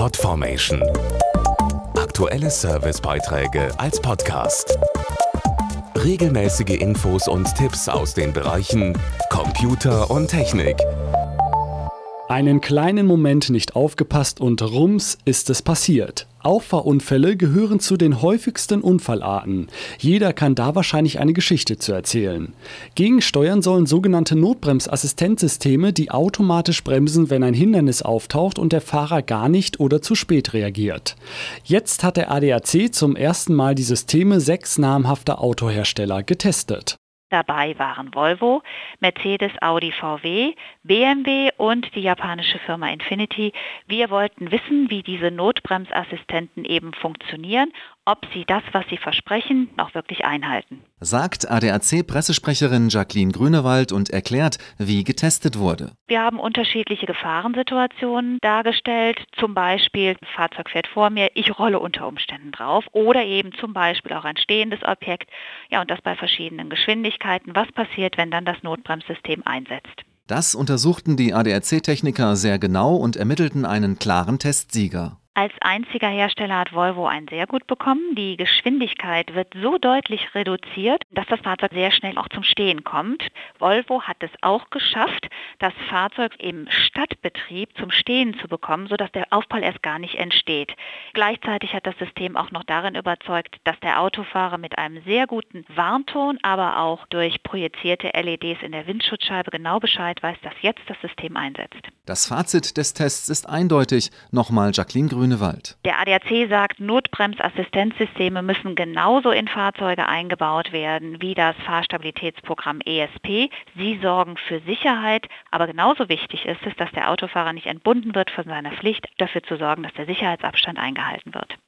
Podformation. Aktuelle Servicebeiträge als Podcast. Regelmäßige Infos und Tipps aus den Bereichen Computer und Technik. Einen kleinen Moment nicht aufgepasst und rums ist es passiert. Auffahrunfälle gehören zu den häufigsten Unfallarten. Jeder kann da wahrscheinlich eine Geschichte zu erzählen. Gegensteuern sollen sogenannte Notbremsassistenzsysteme, die automatisch bremsen, wenn ein Hindernis auftaucht und der Fahrer gar nicht oder zu spät reagiert. Jetzt hat der ADAC zum ersten Mal die Systeme sechs namhafter Autohersteller getestet. Dabei waren Volvo, Mercedes, Audi, VW, BMW und die japanische Firma Infinity. Wir wollten wissen, wie diese Notbremsassistenten eben funktionieren ob sie das, was sie versprechen, auch wirklich einhalten. Sagt ADAC-Pressesprecherin Jacqueline Grünewald und erklärt, wie getestet wurde. Wir haben unterschiedliche Gefahrensituationen dargestellt. Zum Beispiel, ein Fahrzeug fährt vor mir, ich rolle unter Umständen drauf. Oder eben zum Beispiel auch ein stehendes Objekt. Ja, und das bei verschiedenen Geschwindigkeiten. Was passiert, wenn dann das Notbremssystem einsetzt? Das untersuchten die ADAC-Techniker sehr genau und ermittelten einen klaren Testsieger. Als einziger Hersteller hat Volvo einen sehr gut bekommen. Die Geschwindigkeit wird so deutlich reduziert, dass das Fahrzeug sehr schnell auch zum Stehen kommt. Volvo hat es auch geschafft, das Fahrzeug im Stadtbetrieb zum Stehen zu bekommen, sodass der Aufprall erst gar nicht entsteht. Gleichzeitig hat das System auch noch darin überzeugt, dass der Autofahrer mit einem sehr guten Warnton, aber auch durch projizierte LEDs in der Windschutzscheibe genau Bescheid weiß, dass jetzt das System einsetzt. Das Fazit des Tests ist eindeutig. Nochmal Jacqueline Grün Grünewald. Der ADAC sagt, Notbremsassistenzsysteme müssen genauso in Fahrzeuge eingebaut werden wie das Fahrstabilitätsprogramm ESP. Sie sorgen für Sicherheit, aber genauso wichtig ist es, dass der Autofahrer nicht entbunden wird von seiner Pflicht, dafür zu sorgen, dass der Sicherheitsabstand eingehalten wird.